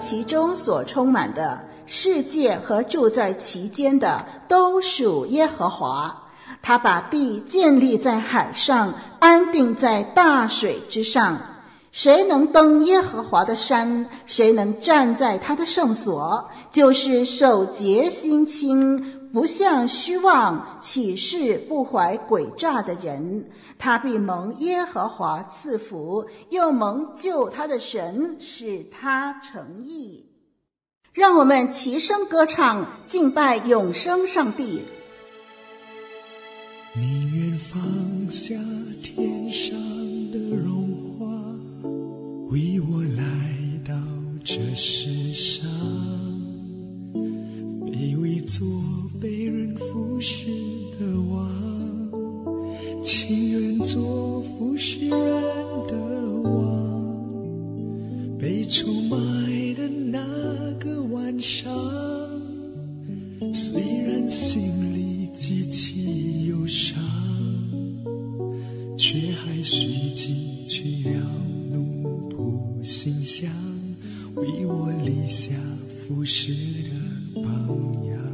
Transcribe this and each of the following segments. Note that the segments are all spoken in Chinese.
其中所充满的世界和住在其间的，都属耶和华。他把地建立在海上，安定在大水之上。谁能登耶和华的山？谁能站在他的圣所？就是守洁心清，不向虚妄起誓，不怀诡诈的人。他必蒙耶和华赐福，又蒙救他的神使他成义。让我们齐声歌唱，敬拜永生上帝。宁愿放下天上的荣华，为我来到这世上，世的王。情愿做服侍人的王，被出卖的那个晚上，虽然心里极其忧伤，却还随即去了奴仆心乡，为我立下服侍的榜样。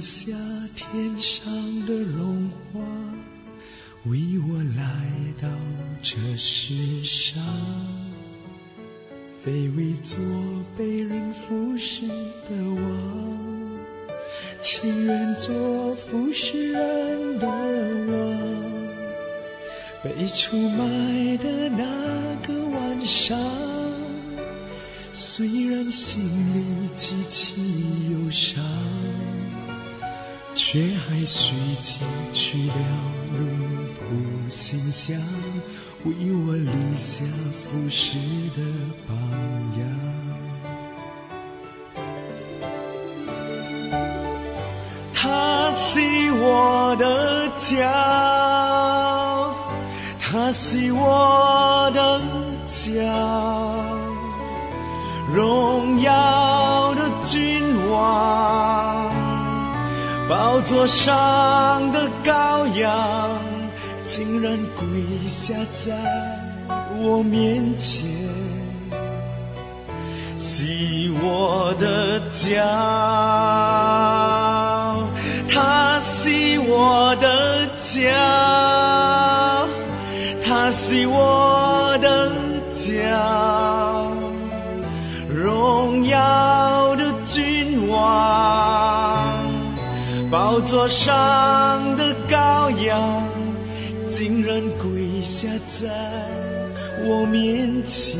下天上的荣华，为我来到这世上，非为做被人服侍的王，情愿做服侍人的王，被出卖的那个晚上，虽然心里极其忧伤。却还随即去了奴仆心乡，为我立下服侍的榜样。他是我的家，他是我的家，宝座上的羔羊，竟然跪下在我面前，洗我的脚，他洗我的脚，他洗我我座上的羔羊，竟然跪下在我面前，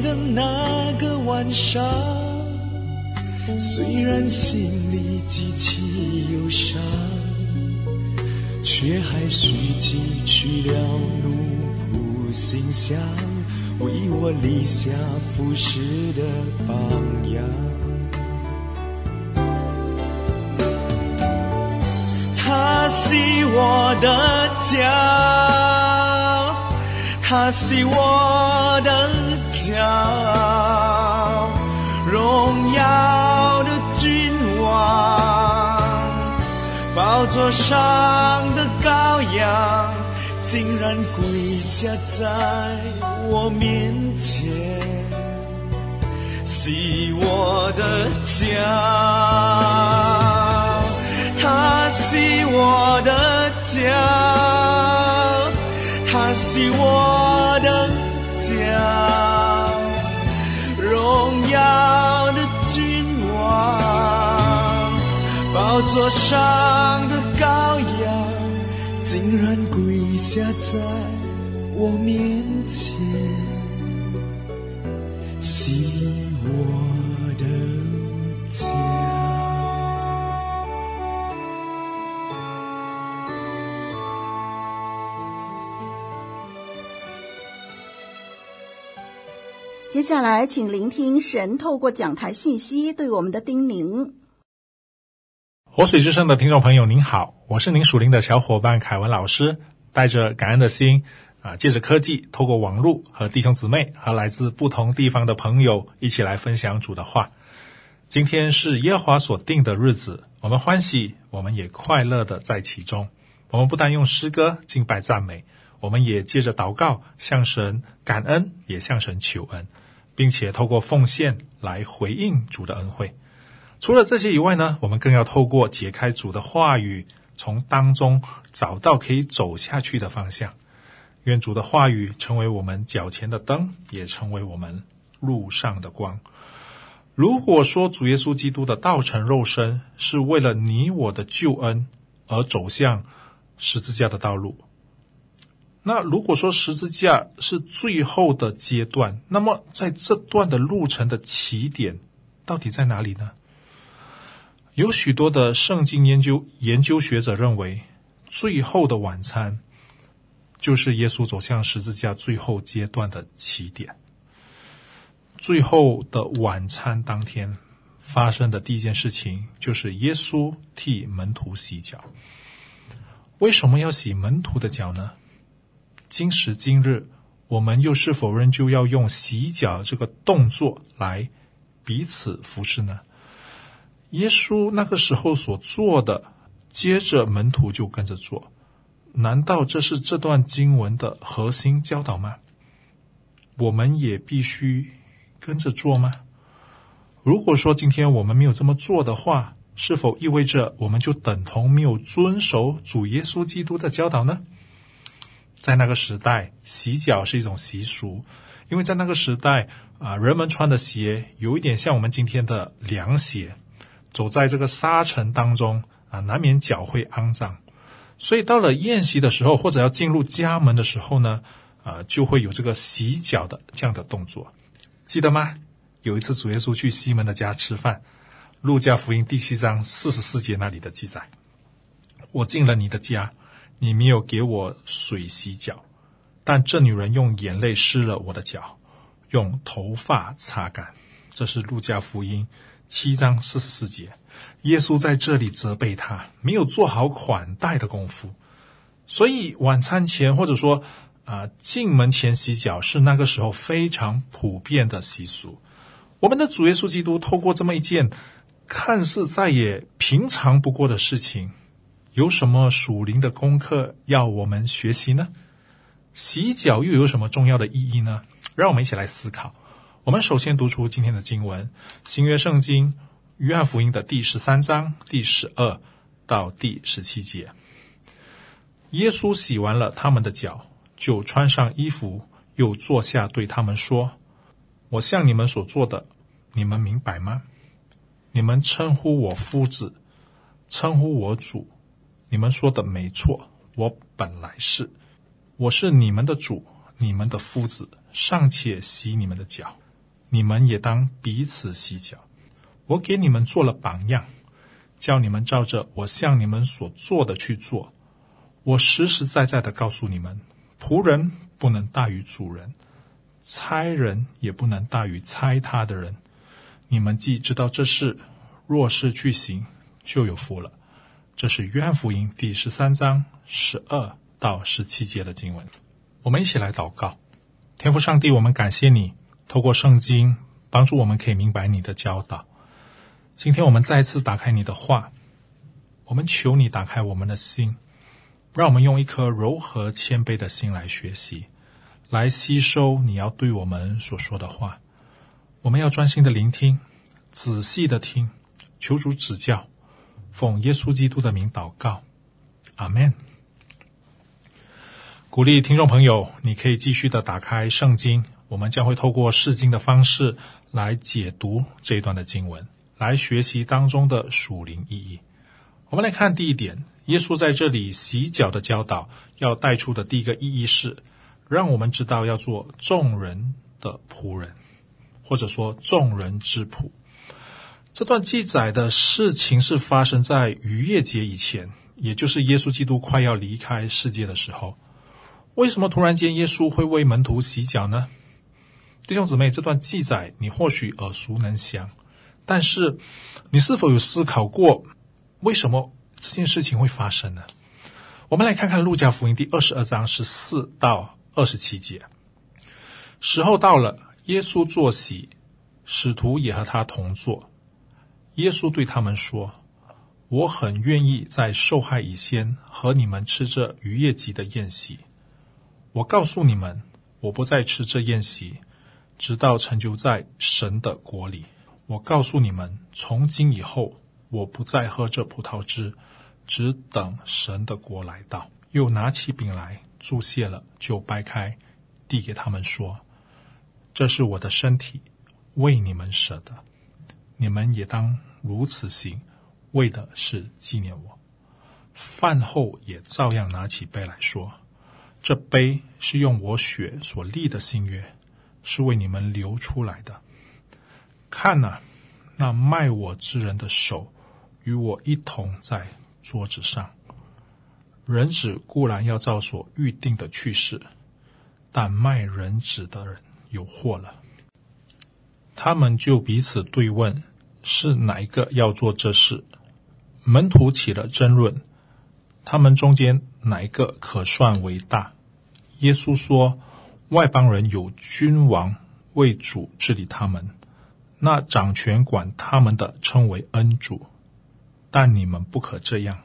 的那个晚上，虽然心里极其忧伤，却还随即去了奴仆形象，为我立下服侍的榜样。他是我的家，他是我的家，荣耀的君王，宝座上的羔羊，竟然跪下在我面前，是我的家，他是我的家，他是我的家，要的君王，宝座上的羔羊，竟然跪下在我面前，是。我的接下来，请聆听神透过讲台信息对我们的叮咛。活水之声的听众朋友，您好，我是您属灵的小伙伴凯文老师，带着感恩的心。啊，借着科技，透过网络和弟兄姊妹和来自不同地方的朋友一起来分享主的话。今天是耶和华所定的日子，我们欢喜，我们也快乐的在其中。我们不但用诗歌敬拜赞美，我们也借着祷告向神感恩，也向神求恩，并且透过奉献来回应主的恩惠。除了这些以外呢，我们更要透过解开主的话语，从当中找到可以走下去的方向。愿主的话语成为我们脚前的灯，也成为我们路上的光。如果说主耶稣基督的道成肉身是为了你我的救恩而走向十字架的道路，那如果说十字架是最后的阶段，那么在这段的路程的起点到底在哪里呢？有许多的圣经研究研究学者认为，最后的晚餐。就是耶稣走向十字架最后阶段的起点。最后的晚餐当天发生的第一件事情，就是耶稣替门徒洗脚。为什么要洗门徒的脚呢？今时今日，我们又是否仍旧要用洗脚这个动作来彼此服侍呢？耶稣那个时候所做的，接着门徒就跟着做。难道这是这段经文的核心教导吗？我们也必须跟着做吗？如果说今天我们没有这么做的话，是否意味着我们就等同没有遵守主耶稣基督的教导呢？在那个时代，洗脚是一种习俗，因为在那个时代啊，人们穿的鞋有一点像我们今天的凉鞋，走在这个沙尘当中啊，难免脚会肮脏。所以到了宴席的时候，或者要进入家门的时候呢，啊、就会有这个洗脚的这样的动作，记得吗？有一次主耶稣去西门的家吃饭，路加福音第七章四十四节那里的记载：我进了你的家，你没有给我水洗脚，但这女人用眼泪湿了我的脚，用头发擦干。这是路加福音七章四十四节。耶稣在这里责备他没有做好款待的功夫，所以晚餐前或者说啊、进门前洗脚是那个时候非常普遍的习俗。我们的主耶稣基督透过这么一件看似再也平常不过的事情，有什么属灵的功课要我们学习呢？洗脚又有什么重要的意义呢？让我们一起来思考。我们首先读出今天的经文，新约圣经。约翰福音的第十三章第十二到第十七节，耶稣洗完了他们的脚，就穿上衣服，又坐下，对他们说：“我向你们所做的，你们明白吗？你们称呼我夫子，称呼我主，你们说的没错，我本来是，我是你们的主，你们的夫子，尚且洗你们的脚，你们也当彼此洗脚。”我给你们做了榜样，叫你们照着我向你们所做的去做。我实实在在的告诉你们，仆人不能大于主人，差人也不能大于差他的人。你们既知道这事，若是去行，就有福了。这是约翰福音第十三章十二到十七节的经文。我们一起来祷告，天父上帝，我们感谢你，透过圣经帮助我们可以明白你的教导。今天我们再次打开你的话，我们求你打开我们的心，让我们用一颗柔和谦卑的心来学习，来吸收你要对我们所说的话。我们要专心的聆听，仔细的听，求主指教，奉耶稣基督的名祷告，阿门。鼓励听众朋友，你可以继续的打开圣经，我们将会透过释经的方式来解读这一段的经文，来学习当中的属灵意义。我们来看第一点，耶稣在这里洗脚的教导，要带出的第一个意义是，让我们知道要做众人的仆人，或者说众人之仆。这段记载的事情是发生在逾越节以前，也就是耶稣基督快要离开世界的时候。为什么突然间耶稣会为门徒洗脚呢？弟兄姊妹，这段记载你或许耳熟能详，但是你是否有思考过，为什么这件事情会发生呢？我们来看看路加福音第二十二章十四到二十七节。时候到了，耶稣坐席，使徒也和他同坐。耶稣对他们说：“我很愿意在受害以先和你们吃这逾越节的宴席。”我告诉你们，我不再吃这宴席，直到成就在神的国里。我告诉你们，从今以后，我不再喝这葡萄汁，只等神的国来到。又拿起饼来，祝谢了，就掰开，递给他们说：“这是我的身体，为你们舍的，你们也当如此行，为的是纪念我。”饭后也照样拿起杯来说。这杯是用我血所立的新约，是为你们流出来的。看哪，那卖我之人的手与我一同在桌子上。人子固然要照所预定的去世，但卖人子的人有祸了。他们就彼此对问，是哪一个要做这事？门徒起了争论，他们中间哪一个可算为大？耶稣说：“外邦人有君王为主治理他们，那掌权管他们的称为恩主。但你们不可这样，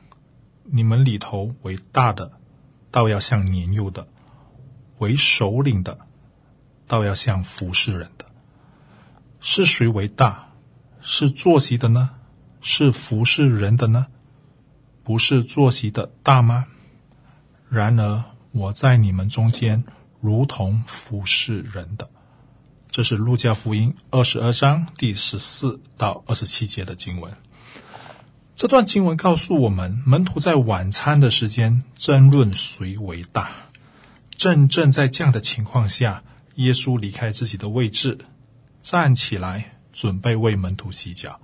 你们里头为大的，倒要像年幼的；为首领的，倒要像服侍人的。是谁为大？是坐席的呢？是服侍人的呢？不是坐席的大吗？然而。”我在你们中间，如同服侍人的。这是路加福音二十二章第十四到二十七节的经文。这段经文告诉我们，门徒在晚餐的时间争论谁为大。正正在这样的情况下，耶稣离开自己的位置，站起来，准备为门徒洗脚。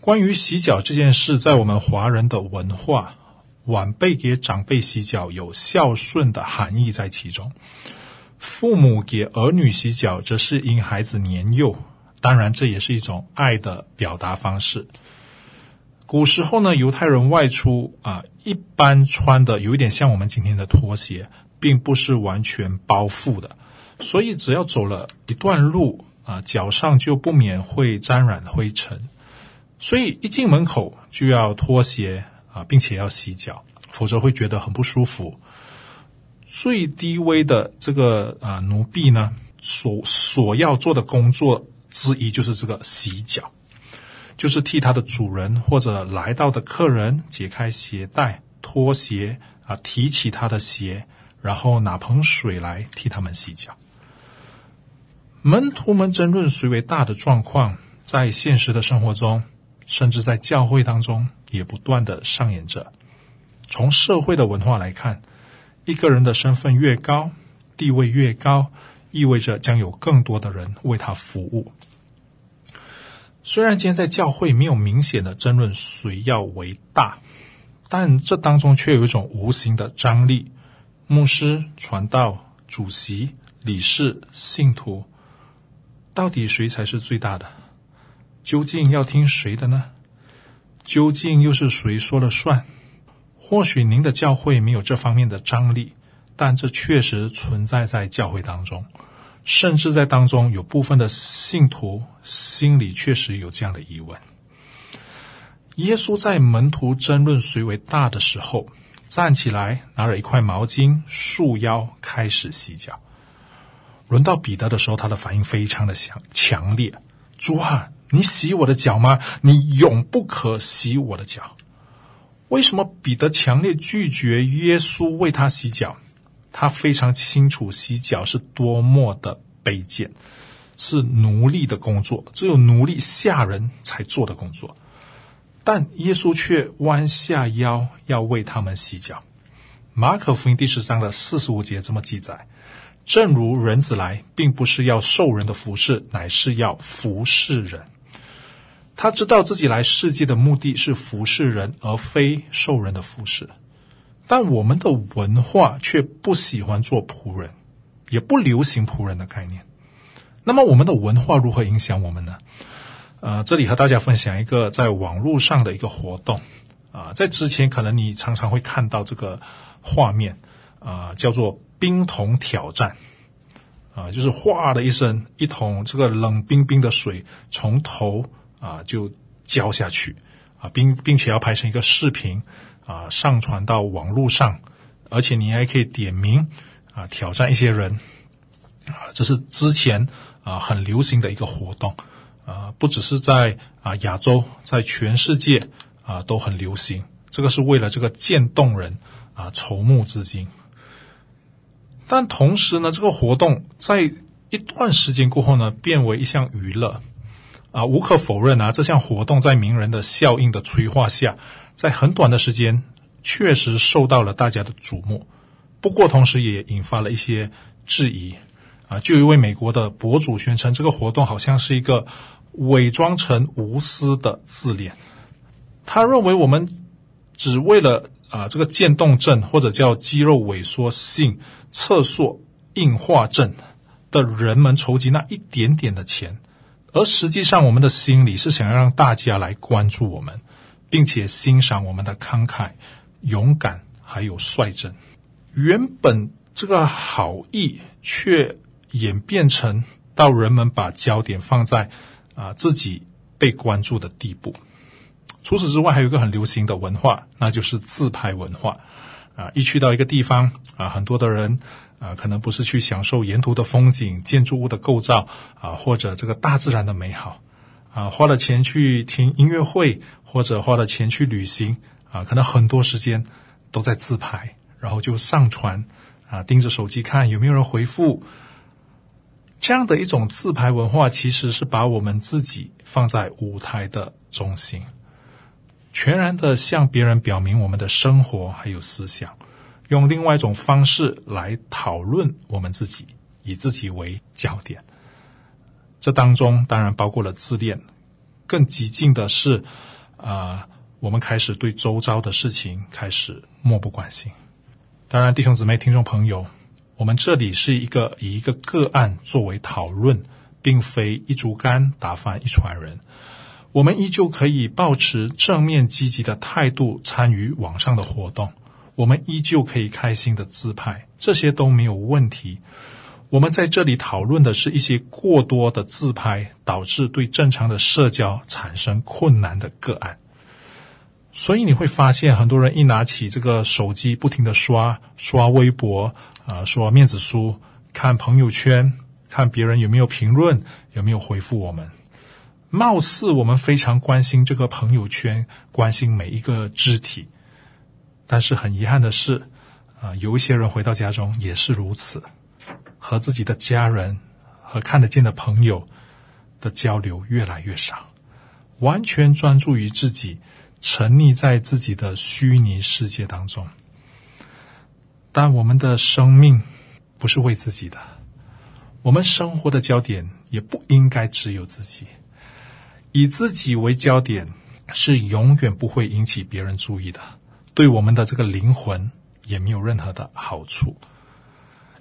关于洗脚这件事，在我们华人的文化。晚辈给长辈洗脚有孝顺的含义在其中，父母给儿女洗脚则是因孩子年幼，当然这也是一种爱的表达方式。古时候呢，犹太人外出啊，一般穿的有一点像我们今天的拖鞋，并不是完全包覆的，所以只要走了一段路啊，脚上就不免会沾染灰尘，所以一进门口就要脱鞋。啊，并且要洗脚，否则会觉得很不舒服。最低微的这个啊奴婢呢，所所要做的工作之一就是这个洗脚，就是替他的主人或者来到的客人解开鞋带、脱鞋啊，提起他的鞋，然后拿盆水来替他们洗脚。门徒们争论谁为大的状况，在现实的生活中，甚至在教会当中。也不断的上演着。从社会的文化来看，一个人的身份越高，地位越高，意味着将有更多的人为他服务。虽然今天在教会没有明显的争论谁要为大，但这当中却有一种无形的张力。牧师、传道、主席、理事、信徒，到底谁才是最大的？究竟要听谁的呢？究竟又是谁说了算？或许您的教会没有这方面的张力，但这确实存在在教会当中，甚至在当中有部分的信徒心里确实有这样的疑问。耶稣在门徒争论谁为大的时候，站起来拿了一块毛巾，束腰开始洗脚。轮到彼得的时候，他的反应非常的强强烈。主啊，你洗我的脚吗？你永不可洗我的脚。为什么彼得强烈拒绝耶稣为他洗脚？他非常清楚洗脚是多么的卑贱，是奴隶的工作，只有奴隶下人才做的工作。但耶稣却弯下腰要为他们洗脚。马可福音第十章的四十五节这么记载：正如人子来，并不是要受人的服侍，乃是要服侍人。他知道自己来世界的目的是服侍人，而非受人的服侍。但我们的文化却不喜欢做仆人，也不流行仆人的概念。那么，我们的文化如何影响我们呢？呃，这里和大家分享一个在网络上的一个活动啊，在之前可能你常常会看到这个画面啊，叫做冰桶挑战。啊，就是哗的一声，一桶这个冷冰冰的水从头。啊，就浇下去。啊，并并且要拍成一个视频啊，上传到网络上，而且你还可以点名啊，挑战一些人。啊，这是之前啊很流行的一个活动。啊，不只是在啊亚洲，在全世界啊都很流行。这个是为了这个渐冻人啊筹募资金，但同时呢，这个活动在一段时间过后呢，变为一项娱乐。啊，无可否认啊，这项活动在名人的效应的催化下，在很短的时间确实受到了大家的瞩目。不过，同时也引发了一些质疑。啊，就一位美国的博主宣称，这个活动好像是一个伪装成无私的自恋。他认为，我们只为了啊这个渐冻症或者叫肌肉萎缩性厕所硬化症的人们筹集那一点点的钱。而实际上，我们的心里是想要让大家来关注我们，并且欣赏我们的慷慨、勇敢还有率真。原本这个好意，却演变成到人们把焦点放在啊自己被关注的地步。除此之外，还有一个很流行的文化，那就是自拍文化。啊，一去到一个地方啊，很多的人。啊，可能不是去享受沿途的风景、建筑物的构造啊，或者这个大自然的美好啊，花了钱去听音乐会，或者花了钱去旅行啊，可能很多时间都在自拍，然后就上传啊，盯着手机看有没有人回复。这样的一种自拍文化，其实是把我们自己放在舞台的中心，全然的向别人表明我们的生活还有思想。用另外一种方式来讨论我们自己，以自己为焦点。这当中当然包括了自恋，更激进的是，啊、呃，我们开始对周遭的事情开始漠不关心。当然，弟兄姊妹、听众朋友，我们这里是一个以一个个案作为讨论，并非一竹竿打翻一船人。我们依旧可以保持正面积极的态度参与网上的活动。我们依旧可以开心的自拍，这些都没有问题。我们在这里讨论的是一些过多的自拍导致对正常的社交产生困难的个案。所以你会发现，很多人一拿起这个手机，不停的刷刷微博啊、刷面子书，看朋友圈，看别人有没有评论，有没有回复我们。貌似我们非常关心这个朋友圈，关心每一个肢体。但是很遗憾的是，啊、有一些人回到家中也是如此，和自己的家人和看得见的朋友的交流越来越少，完全专注于自己，沉溺在自己的虚拟世界当中。但我们的生命不是为自己的，我们生活的焦点也不应该只有自己，以自己为焦点是永远不会引起别人注意的。对我们的这个灵魂也没有任何的好处，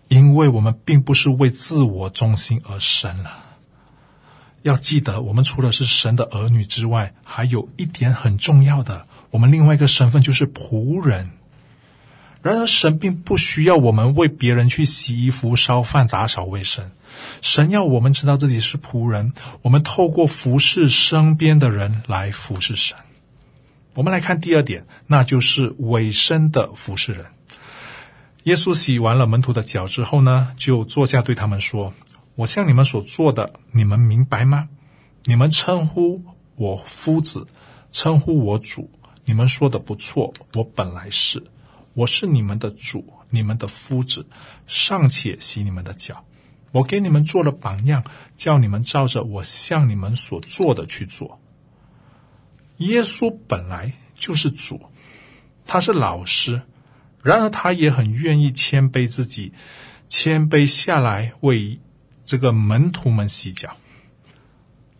因为我们并不是为自我中心而生了。要记得，我们除了是神的儿女之外，还有一点很重要的，我们另外一个身份就是仆人。然而，神并不需要我们为别人去洗衣服、烧饭、打扫卫生。神要我们知道自己是仆人，我们透过服侍身边的人来服侍神。我们来看第二点，那就是委身的服侍人。耶稣洗完了门徒的脚之后呢，就坐下对他们说：“我向你们所做的，你们明白吗？你们称呼我夫子，称呼我主，你们说的不错，我本来是，我是你们的主，你们的夫子，尚且洗你们的脚。我给你们做了榜样，叫你们照着我向你们所做的去做。耶稣本来就是主，他是老师。”然而，他也很愿意谦卑自己，谦卑下来为这个门徒们洗脚。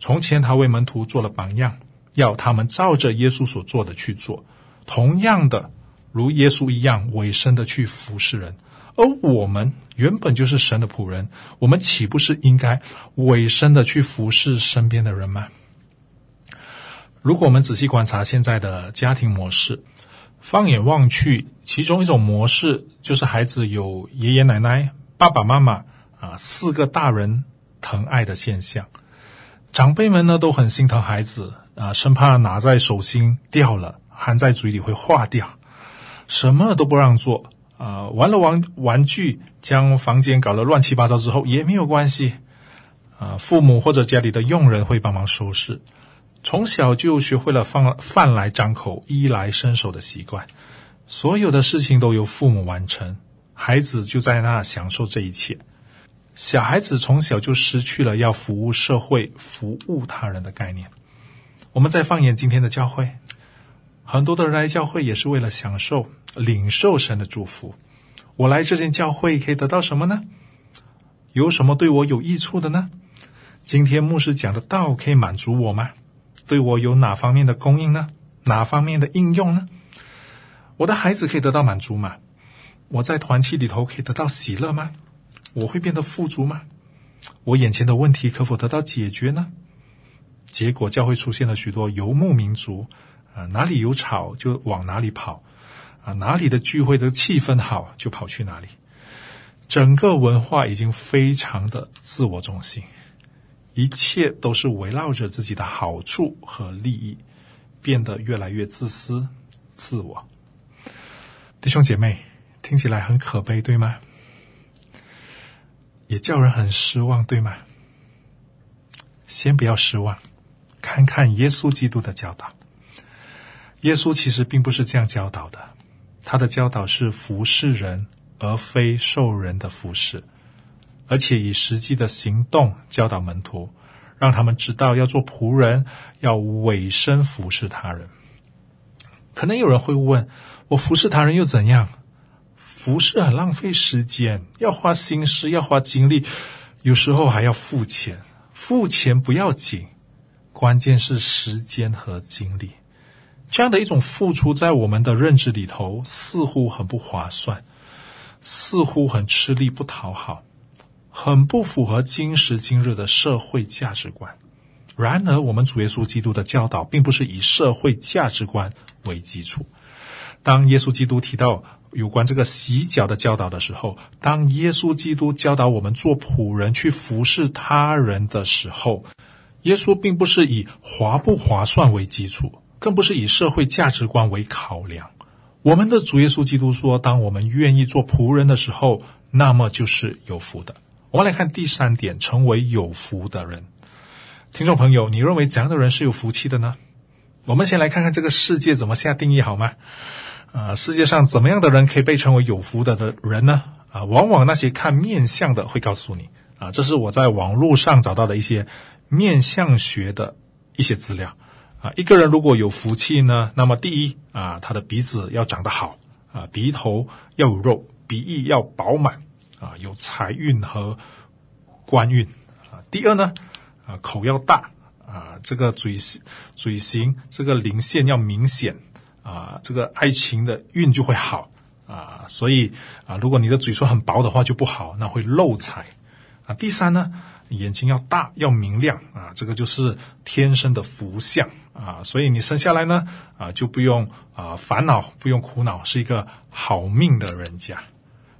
从前，他为门徒做了榜样，要他们照着耶稣所做的去做。同样的，如耶稣一样委身的去服侍人。而我们原本就是神的仆人，我们岂不是应该委身的去服侍身边的人吗？如果我们仔细观察现在的家庭模式，放眼望去，其中一种模式就是孩子有爷爷奶奶、爸爸妈妈啊四个大人疼爱的现象。长辈们呢都很心疼孩子啊，生怕拿在手心掉了，含在嘴里会化掉，什么都不让做啊。玩了玩玩具，将房间搞得乱七八糟之后也没有关系啊。父母或者家里的佣人会帮忙收拾。从小就学会了放饭来张口、衣来伸手的习惯，所有的事情都由父母完成，孩子就在那享受这一切。小孩子从小就失去了要服务社会、服务他人的概念。我们再放眼今天的教会，很多的人来教会也是为了享受、领受神的祝福。我来这间教会可以得到什么呢？有什么对我有益处的呢？今天牧师讲的道可以满足我吗？对我有哪方面的供应呢？哪方面的应用呢？我的孩子可以得到满足吗？我在团契里头可以得到喜乐吗？我会变得富足吗？我眼前的问题可否得到解决呢？结果教会出现了许多游牧民族，啊，哪里有草就往哪里跑，哪里的聚会的气氛好就跑去哪里，整个文化已经非常的自我中心。一切都是围绕着自己的好处和利益，变得越来越自私、自我。弟兄姐妹，听起来很可悲，对吗？也叫人很失望，对吗？先不要失望，看看耶稣基督的教导。耶稣其实并不是这样教导的，他的教导是服侍人，而非受人的服侍。而且以实际的行动教导门徒，让他们知道要做仆人，要委身服侍他人。可能有人会问：我服侍他人又怎样？服侍很浪费时间，要花心思，要花精力，有时候还要付钱。付钱不要紧，关键是时间和精力。这样的一种付出，在我们的认知里头，似乎很不划算，似乎很吃力不讨好。很不符合今时今日的社会价值观。然而，我们主耶稣基督的教导并不是以社会价值观为基础。当耶稣基督提到有关这个洗脚的教导的时候，当耶稣基督教导我们做仆人去服侍他人的时候，耶稣并不是以划不划算为基础，更不是以社会价值观为考量。我们的主耶稣基督说，当我们愿意做仆人的时候，那么就是有福的。我们来看第三点，成为有福的人。听众朋友，你认为怎样的人是有福气的呢？我们先来看看这个世界怎么下定义好吗？啊、世界上怎么样的人可以被称为有福的的人呢？啊、往往那些看面相的会告诉你，啊、这是我在网络上找到的一些面相学的一些资料。啊、一个人如果有福气呢，那么第一啊、他的鼻子要长得好，啊、鼻头要有肉，鼻翼要饱满。啊，有财运和官运啊。第二呢，啊，口要大啊，这个嘴嘴型这个棱线要明显啊，这个爱情的运就会好啊。所以啊，如果你的嘴唇很薄的话就不好，那会漏财啊。第三呢，眼睛要大要明亮啊，这个就是天生的福相啊。所以你生下来呢啊，就不用啊烦恼，不用苦恼，是一个好命的人家。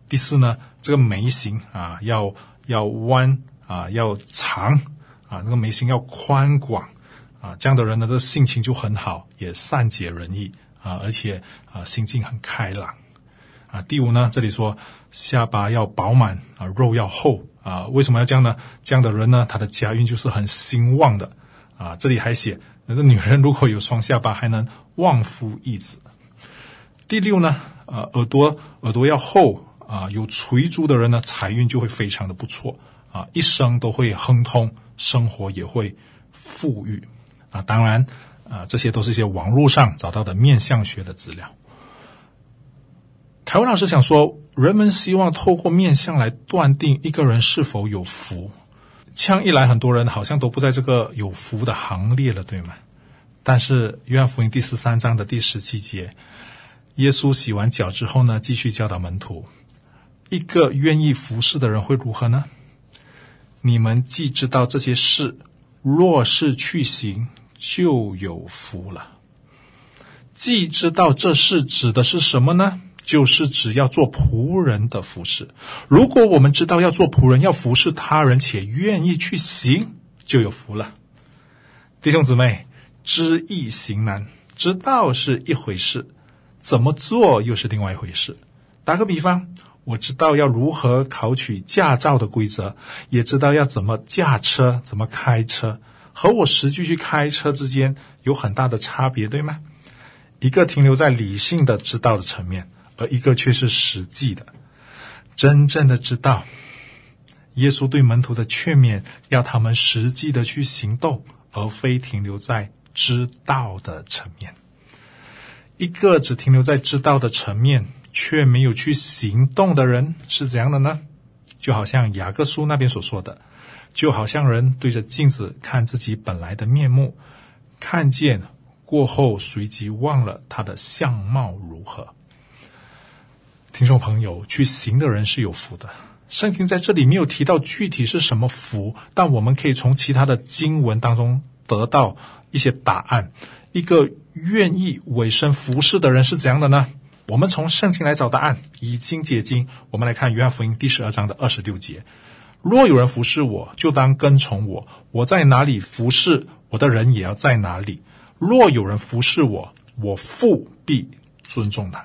第四呢，这个眉形啊，要要弯啊，要长啊，那个眉形要宽广啊，这样的人呢，的性情就很好，也善解人意啊，而且啊，心境很开朗啊。第五呢，这里说下巴要饱满啊，肉要厚啊。为什么要这样呢？这样的人呢，他的家运就是很兴旺的啊。这里还写，那个女人如果有双下巴，还能旺夫益子。第六呢，呃，耳朵耳朵要厚啊，有垂珠的人呢，财运就会非常的不错啊，一生都会亨通，生活也会富裕啊。当然。啊，这些都是一些网络上找到的面相学的资料。凯文老师想说，人们希望透过面相来断定一个人是否有福，这样一来，很多人好像都不在这个有福的行列了，对吗？但是约翰福音第十三章的第十七节，耶稣洗完脚之后呢，继续教导门徒：一个愿意服侍的人会如何呢？你们既知道这些事，若是去行。就有福了。既知道这事指的是什么呢？就是指要做仆人的服侍。如果我们知道要做仆人，要服侍他人，且愿意去行，就有福了。弟兄姊妹，知易行难，知道是一回事，怎么做又是另外一回事。打个比方，我知道要如何考取驾照的规则，也知道要怎么驾车，怎么开车。和我实际去开车之间有很大的差别，对吗？一个停留在理性的知道的层面，而一个却是实际的、真正的知道。耶稣对门徒的劝勉，要他们实际的去行动，而非停留在知道的层面。一个只停留在知道的层面，却没有去行动的人，是怎样的呢？就好像雅各书那边所说的。就好像人对着镜子看自己本来的面目，看见过后随即忘了他的相貌如何。听众朋友，去行的人是有福的。圣经在这里没有提到具体是什么福，但我们可以从其他的经文当中得到一些答案。一个愿意委身服侍的人是怎样的呢？我们从圣经来找答案，以经解经。我们来看约翰福音第十二章的二十六节。若有人服侍我，就当跟从我；我在哪里服侍，我的人也要在哪里。若有人服侍我，我父必尊重他。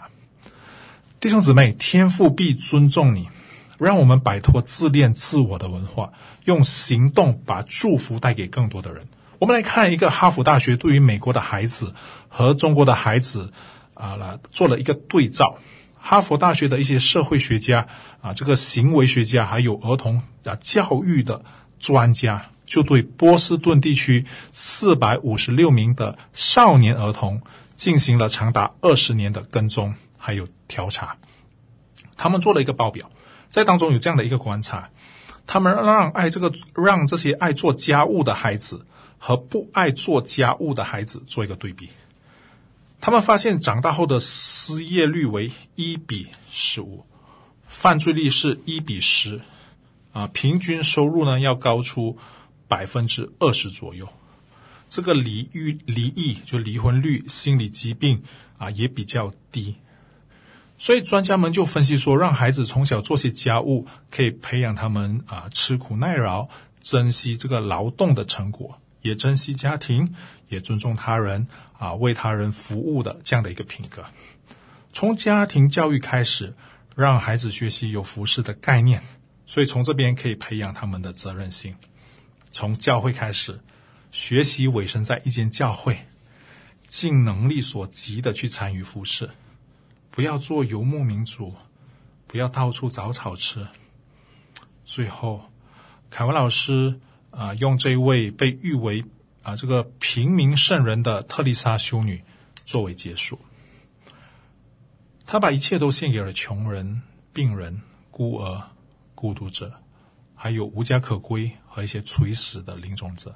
弟兄姊妹，天父必尊重你。让我们摆脱自恋自我的文化，用行动把祝福带给更多的人。我们来看一个哈佛大学对于美国的孩子和中国的孩子啊，来做了一个对照。哈佛大学的一些社会学家啊，这个行为学家，还有儿童啊教育的专家，就对波士顿地区四百五十六名的少年儿童进行了长达二十年的跟踪，还有调查。他们做了一个报表，在当中有这样的一个观察：他们让爱这个让这些爱做家务的孩子和不爱做家务的孩子做一个对比。他们发现长大后的失业率为一比十五，犯罪率是一比十，啊，平均收入呢要高出百分之二十左右。这个离异离异就离婚率、心理疾病啊也比较低。所以专家们就分析说，让孩子从小做些家务，可以培养他们啊吃苦耐劳，珍惜这个劳动的成果，也珍惜家庭，也尊重他人。啊，为他人服务的这样的一个品格，从家庭教育开始，让孩子学习有服侍的概念，所以从这边可以培养他们的责任心。从教会开始，学习委身在一间教会，尽能力所及的去参与服侍，不要做游牧民族，不要到处找草吃。最后，凯文老师啊，用这位被誉为。啊，这个平民圣人的特丽莎修女作为结束，她把一切都献给了穷人、病人、孤儿、孤独者，还有无家可归和一些垂死的临终者。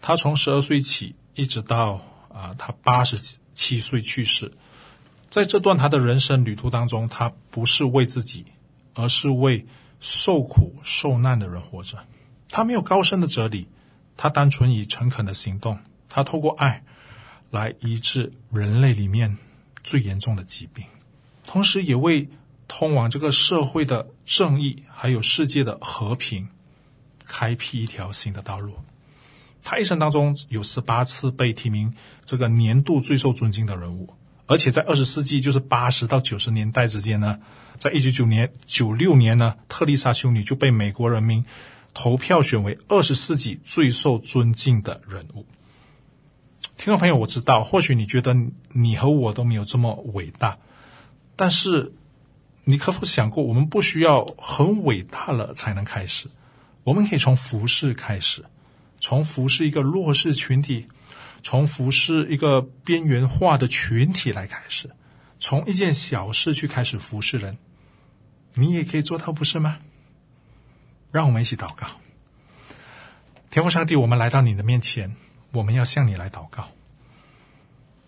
她从十二岁起，一直到啊，她八十七岁去世，在这段他的人生旅途当中，他不是为自己，而是为受苦受难的人活着。他没有高深的哲理。他单纯以诚恳的行动，他透过爱来医治人类里面最严重的疾病，同时也为通往这个社会的正义还有世界的和平开辟一条新的道路。他一生当中有十八次被提名这个年度最受尊敬的人物，而且在二十世纪，就是八十到九十年代之间呢，在一九九年九六年呢，特丽莎修女就被美国人民投票选为二十世纪最受尊敬的人物。听众朋友，我知道，或许你觉得你和我都没有这么伟大，但是你可否想过，我们不需要很伟大了才能开始？我们可以从服侍开始，从服侍一个弱势群体。从服侍一个边缘化的群体来开始，从一件小事去开始服侍人，你也可以做到，不是吗？让我们一起祷告。天父上帝，我们来到你的面前，我们要向你来祷告。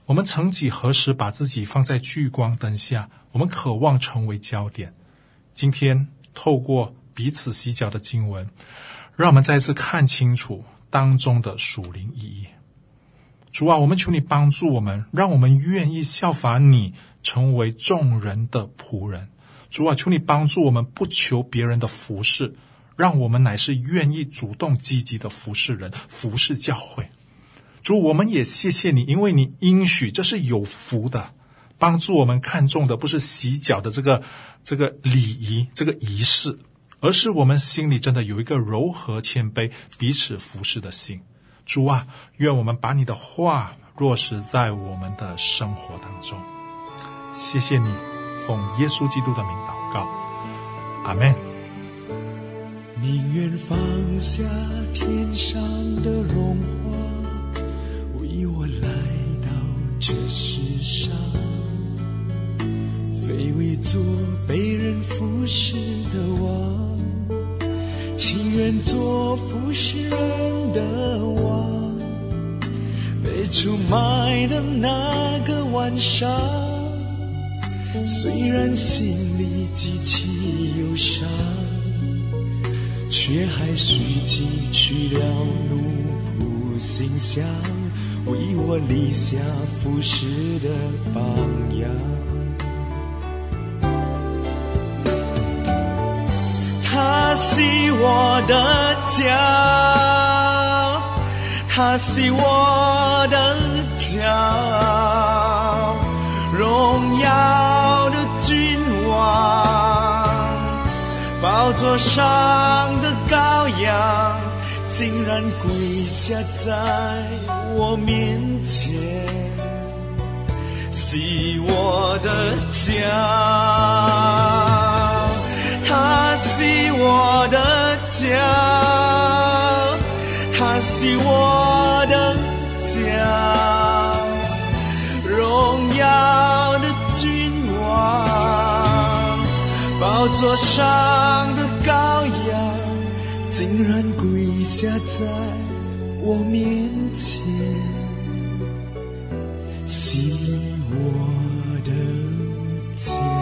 我们曾几何时把自己放在聚光灯下，我们渴望成为焦点。今天透过彼此洗脚的经文，让我们再次看清楚当中的属灵意义。主啊，我们求你帮助我们，让我们愿意效法你，成为众人的仆人。主啊，求你帮助我们，不求别人的服侍，让我们乃是愿意主动积极的服侍人、服侍教会。主，我们也谢谢你，因为你应许这是有福的。帮助我们看重的不是洗脚的这个这个礼仪、这个仪式，而是我们心里真的有一个柔和谦卑、彼此服侍的心。主啊，愿我们把你的话落实在我们的生活当中。谢谢你，奉耶稣基督的名祷告，阿门。宁愿放下天上的荣华，为我来到这世上，非为做被人服侍的王。情愿做服侍人的王，被出卖的那个晚上，虽然心里极其忧伤，却还随即取了奴仆形象，为我立下服侍的榜样。他是我的家，他是我的家，荣耀的君王，宝座上的羔羊，竟然跪下在我面前，是我的家。他洗我的脚，他洗我的脚，荣耀的君王，宝座上的羔羊，竟然跪下在我面前，洗我的脚。